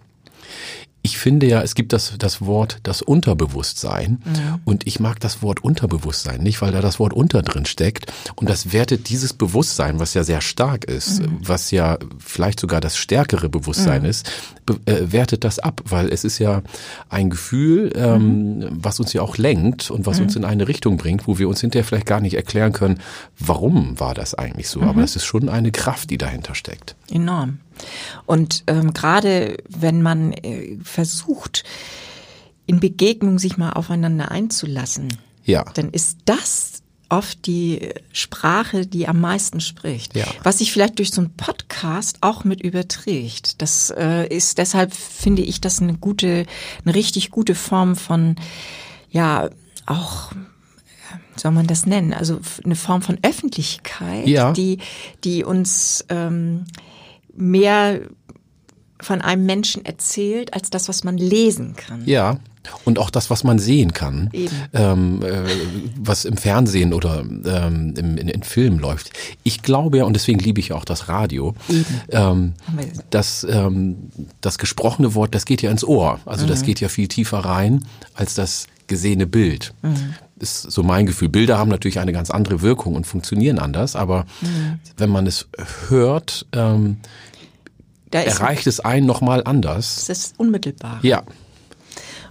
Ich finde ja, es gibt das, das Wort das Unterbewusstsein. Und ich mag das Wort Unterbewusstsein nicht, weil da das Wort unter drin steckt. Und das wertet dieses Bewusstsein, was ja sehr stark ist, was ja vielleicht sogar das stärkere Bewusstsein ist, be äh, wertet das ab, weil es ist ja ein Gefühl, ähm, was uns ja auch lenkt und was uns in eine Richtung bringt, wo wir uns hinterher vielleicht gar nicht erklären können, warum war das eigentlich so, aber es ist schon eine Kraft, die dahinter steckt. Enorm. Und ähm, gerade wenn man äh, versucht, in Begegnung sich mal aufeinander einzulassen, Ja. dann ist das oft die Sprache, die am meisten spricht. Ja. Was sich vielleicht durch so einen Podcast auch mit überträgt. Das äh, ist deshalb finde ich das eine gute, eine richtig gute Form von ja auch wie soll man das nennen? Also eine Form von Öffentlichkeit, Ja. die, die uns ähm, mehr von einem Menschen erzählt, als das, was man lesen kann. Ja. Und auch das, was man sehen kann, ähm, äh, was im Fernsehen oder ähm, im, in, in Filmen läuft. Ich glaube ja, und deswegen liebe ich ja auch das Radio, ähm, dass ähm, das gesprochene Wort, das geht ja ins Ohr. Also das Mhm. geht ja viel tiefer rein als das gesehene Bild. Mhm. Ist so mein Gefühl. Bilder haben natürlich eine ganz andere Wirkung und funktionieren anders, aber Mhm. wenn man es hört, ähm, Ist erreicht es einen nochmal anders. das ist unmittelbar. Ja,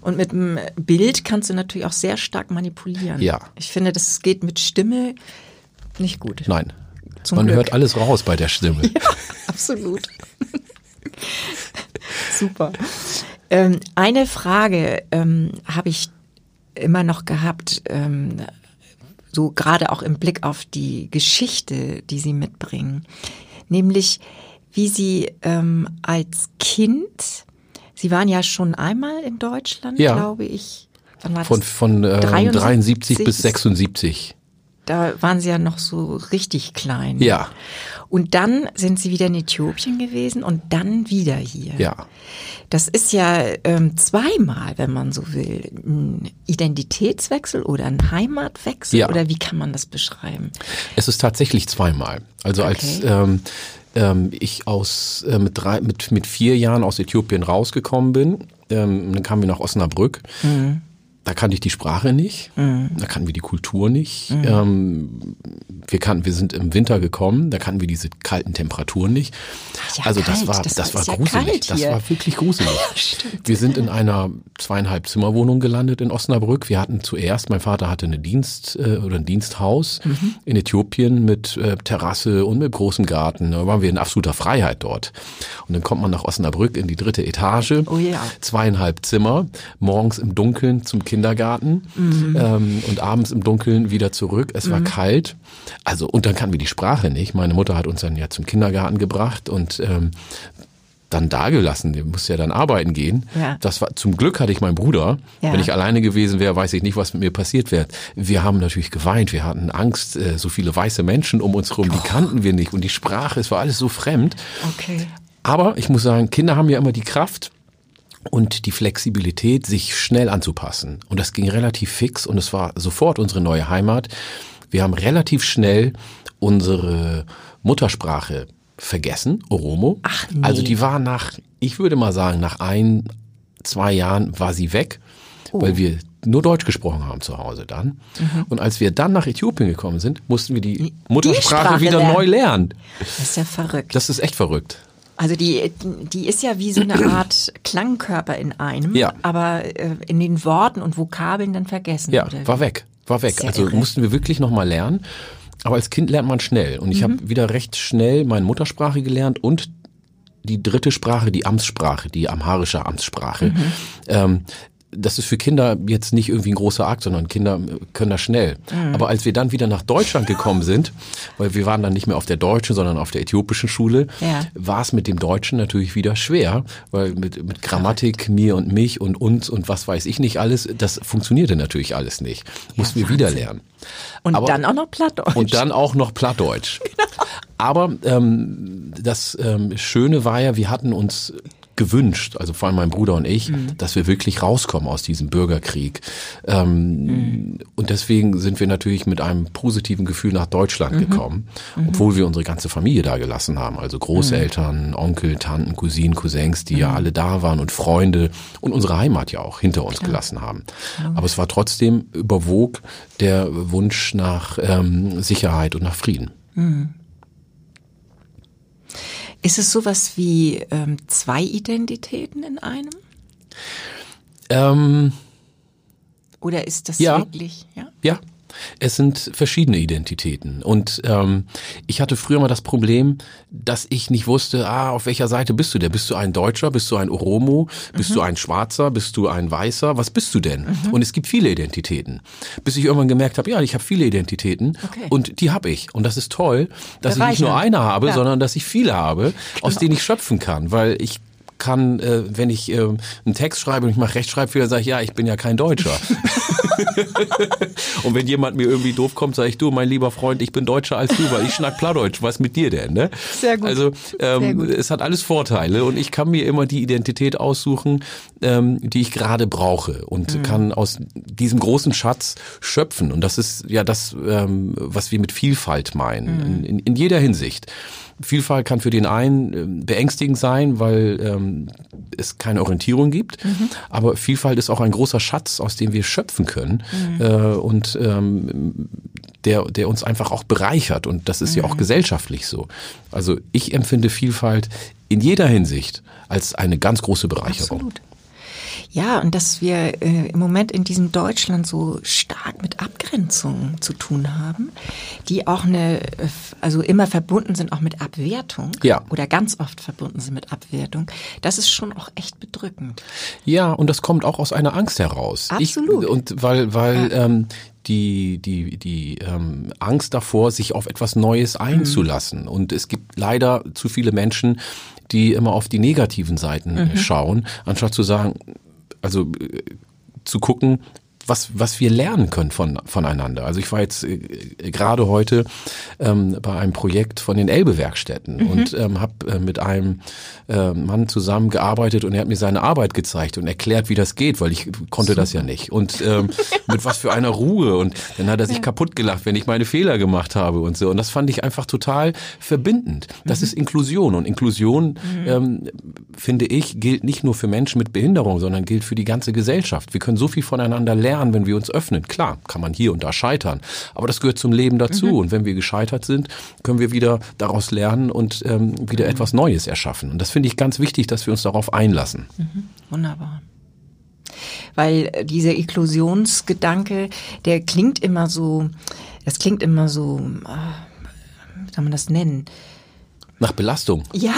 Und mit dem Bild kannst du natürlich auch sehr stark manipulieren. Ja. Ich finde, das geht mit Stimme nicht gut. nein. Zum man Glück. hört alles raus bei der Stimme. Absolut. Super. Ähm, eine Frage ähm, habe ich immer noch gehabt, ähm, so gerade auch im Blick auf die Geschichte, die Sie mitbringen, nämlich wie Sie ähm, als Kind, Sie waren ja schon einmal in Deutschland, ja. glaube ich. von von äh, 73, 73 bis 76 da waren sie ja noch so richtig klein. Ja. Und dann sind sie wieder in Äthiopien gewesen und dann wieder hier. Ja. Das ist ja ähm, zweimal, wenn man so will, ein Identitätswechsel oder ein Heimatwechsel ja. oder wie kann man das beschreiben? Es ist tatsächlich zweimal. Also okay. als ähm, ähm, ich aus äh, mit drei mit mit vier Jahren aus Äthiopien rausgekommen bin, ähm, dann kamen wir nach Osnabrück. Mhm da kannte ich die Sprache nicht, mhm. da kannten wir die Kultur nicht. Mhm. Ähm, wir kannten, wir sind im Winter gekommen, da kannten wir diese kalten Temperaturen nicht. Ja, also das war, das, das war, war gruselig. Das war wirklich gruselig. wir sind in einer zweieinhalb Zimmerwohnung gelandet in Osnabrück. Wir hatten zuerst, mein Vater hatte eine Dienst äh, oder ein Diensthaus mhm. in Äthiopien mit äh, Terrasse und mit großem Garten. Da waren wir in absoluter Freiheit dort. Und dann kommt man nach Osnabrück in die dritte Etage, oh ja. zweieinhalb Zimmer, morgens im Dunkeln zum Kind Kindergarten mhm. ähm, und abends im Dunkeln wieder zurück. Es war mhm. kalt. Also, und dann kannten wir die Sprache nicht. Meine Mutter hat uns dann ja zum Kindergarten gebracht und ähm, dann dagelassen. Der muss ja dann arbeiten gehen. Ja. Das war zum Glück hatte ich meinen Bruder. Ja. Wenn ich alleine gewesen wäre, weiß ich nicht, was mit mir passiert wäre. Wir haben natürlich geweint, wir hatten Angst, äh, so viele weiße Menschen um uns herum, die oh. kannten wir nicht und die Sprache, es war alles so fremd. Okay. Aber ich muss sagen, Kinder haben ja immer die Kraft, und die Flexibilität, sich schnell anzupassen. Und das ging relativ fix und es war sofort unsere neue Heimat. Wir haben relativ schnell unsere Muttersprache vergessen, Oromo. Ach, nee. Also die war nach, ich würde mal sagen, nach ein, zwei Jahren war sie weg, oh. weil wir nur Deutsch gesprochen haben zu Hause dann. Mhm. Und als wir dann nach Äthiopien gekommen sind, mussten wir die Muttersprache die wieder lernen. neu lernen. Das ist ja verrückt. Das ist echt verrückt. Also die, die ist ja wie so eine Art Klangkörper in einem, ja. aber äh, in den Worten und Vokabeln dann vergessen. Ja, war weg, war weg. Sehr also irre. mussten wir wirklich nochmal lernen. Aber als Kind lernt man schnell. Und ich mhm. habe wieder recht schnell meine Muttersprache gelernt und die dritte Sprache, die Amtssprache, die amharische Amtssprache. Mhm. Ähm, das ist für Kinder jetzt nicht irgendwie ein großer Akt, sondern Kinder können das schnell. Mhm. Aber als wir dann wieder nach Deutschland gekommen sind, weil wir waren dann nicht mehr auf der deutschen, sondern auf der äthiopischen Schule, ja. war es mit dem Deutschen natürlich wieder schwer, weil mit, mit Grammatik, mir und mich und uns und was weiß ich nicht alles, das funktionierte natürlich alles nicht. Mussten ja, wir wieder lernen. Und Aber, dann auch noch Plattdeutsch. Und dann auch noch Plattdeutsch. Genau. Aber ähm, das ähm, Schöne war ja, wir hatten uns gewünscht, also vor allem mein Bruder und ich, mhm. dass wir wirklich rauskommen aus diesem Bürgerkrieg. Ähm, mhm. Und deswegen sind wir natürlich mit einem positiven Gefühl nach Deutschland mhm. gekommen, mhm. obwohl wir unsere ganze Familie da gelassen haben. Also Großeltern, mhm. Onkel, Tanten, Cousinen, Cousins, die ja mhm. alle da waren und Freunde und unsere Heimat ja auch hinter uns Klar. gelassen haben. Aber es war trotzdem überwog der Wunsch nach ähm, Sicherheit und nach Frieden. Ist es sowas wie ähm, zwei Identitäten in einem? Ähm, Oder ist das ja, wirklich? Ja. Ja, es sind verschiedene Identitäten. Und ähm, ich hatte früher mal das Problem, dass ich nicht wusste, ah, auf welcher Seite bist du denn? Bist du ein Deutscher? Bist du ein Oromo? Bist mhm. du ein Schwarzer? Bist du ein Weißer? Was bist du denn? Mhm. Und es gibt viele Identitäten. Bis ich irgendwann gemerkt habe, ja, ich habe viele Identitäten okay. und die habe ich. Und das ist toll, dass ich nicht nur eine habe, ja. sondern dass ich viele habe, aus genau. denen ich schöpfen kann. Weil ich kann, äh, wenn ich äh, einen Text schreibe und ich mache Rechtschreibfehler, sage ich, ja, ich bin ja kein Deutscher. und wenn jemand mir irgendwie doof kommt, sage ich, du, mein lieber Freund, ich bin Deutscher als du, weil ich schnack Plattdeutsch. Was mit dir denn? Ne? Sehr gut. Also ähm, Sehr gut. es hat alles Vorteile und ich kann mir immer die Identität aussuchen, ähm, die ich gerade brauche und mhm. kann aus diesem großen Schatz schöpfen. Und das ist ja das, ähm, was wir mit Vielfalt meinen, mhm. in, in, in jeder Hinsicht. Vielfalt kann für den einen ähm, beängstigend sein, weil ähm, es keine Orientierung gibt. Mhm. Aber Vielfalt ist auch ein großer Schatz, aus dem wir schöpfen können mhm. äh, und ähm, der, der uns einfach auch bereichert. Und das ist mhm. ja auch mhm. gesellschaftlich so. Also ich empfinde Vielfalt in jeder Hinsicht als eine ganz große Bereicherung. Absolut. Ja, und dass wir äh, im Moment in diesem Deutschland so stark mit Abgrenzungen zu tun haben, die auch eine, äh, also immer verbunden sind auch mit Abwertung ja. oder ganz oft verbunden sind mit Abwertung, das ist schon auch echt bedrückend. Ja, und das kommt auch aus einer Angst heraus. Absolut. Ich, und weil, weil ja. ähm, die, die, die ähm, Angst davor, sich auf etwas Neues einzulassen. Mhm. Und es gibt leider zu viele Menschen, die immer auf die negativen Seiten mhm. schauen, anstatt zu sagen, also äh, zu gucken, was, was wir lernen können von, voneinander. Also ich war jetzt äh, gerade heute ähm, bei einem Projekt von den Elbe-Werkstätten mhm. und ähm, habe äh, mit einem äh, Mann zusammengearbeitet und er hat mir seine Arbeit gezeigt und erklärt, wie das geht, weil ich konnte Super. das ja nicht. Und ähm, mit was für einer Ruhe. Und dann hat er sich ja. kaputt gelacht, wenn ich meine Fehler gemacht habe und so. Und das fand ich einfach total verbindend. Das mhm. ist Inklusion. Und Inklusion, mhm. ähm, finde ich, gilt nicht nur für Menschen mit Behinderung, sondern gilt für die ganze Gesellschaft. Wir können so viel voneinander lernen lernen, wenn wir uns öffnen. Klar, kann man hier und da scheitern, aber das gehört zum Leben dazu. Mhm. Und wenn wir gescheitert sind, können wir wieder daraus lernen und ähm, wieder mhm. etwas Neues erschaffen. Und das finde ich ganz wichtig, dass wir uns darauf einlassen. Mhm. Wunderbar weil äh, dieser Inklusionsgedanke, der klingt immer so, das klingt immer so, äh, wie soll man das nennen? Nach Belastung. Ja,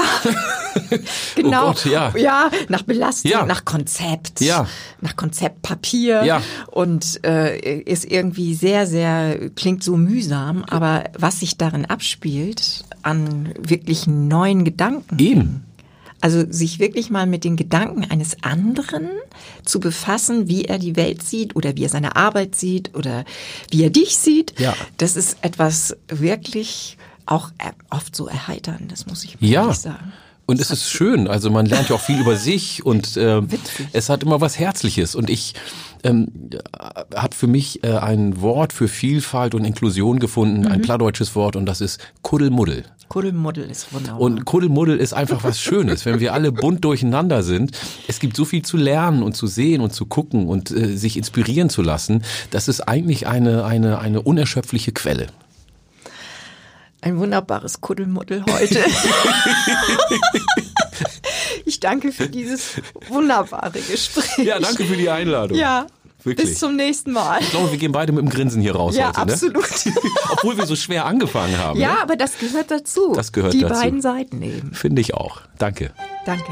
genau. Oh Gott, ja. ja, nach Belastung, ja. nach Konzept, ja. nach Konzeptpapier. Ja. Und äh, ist irgendwie sehr, sehr, klingt so mühsam, aber was sich darin abspielt, an wirklich neuen Gedanken. Eben. Also sich wirklich mal mit den Gedanken eines anderen zu befassen, wie er die Welt sieht oder wie er seine Arbeit sieht oder wie er dich sieht. Ja. Das ist etwas wirklich auch oft so erheitern, das muss ich ja. sagen. Und es ist schön, also man lernt ja auch viel über sich und äh, es hat immer was Herzliches. Und ich ähm, habe für mich äh, ein Wort für Vielfalt und Inklusion gefunden, mhm. ein plattdeutsches Wort und das ist Kuddelmuddel. Kuddelmuddel ist wunderbar. Und Kuddelmuddel ist einfach was Schönes, wenn wir alle bunt durcheinander sind. Es gibt so viel zu lernen und zu sehen und zu gucken und äh, sich inspirieren zu lassen. Das ist eigentlich eine, eine, eine unerschöpfliche Quelle ein wunderbares Kuddelmuddel heute. ich danke für dieses wunderbare Gespräch. Ja, danke für die Einladung. Ja. Wirklich. Bis zum nächsten Mal. Ich glaube, wir gehen beide mit dem Grinsen hier raus ja, heute. Ne? absolut. Obwohl wir so schwer angefangen haben. Ja, ne? aber das gehört dazu. Das gehört Die dazu. Die beiden Seiten eben. Finde ich auch. Danke. Danke.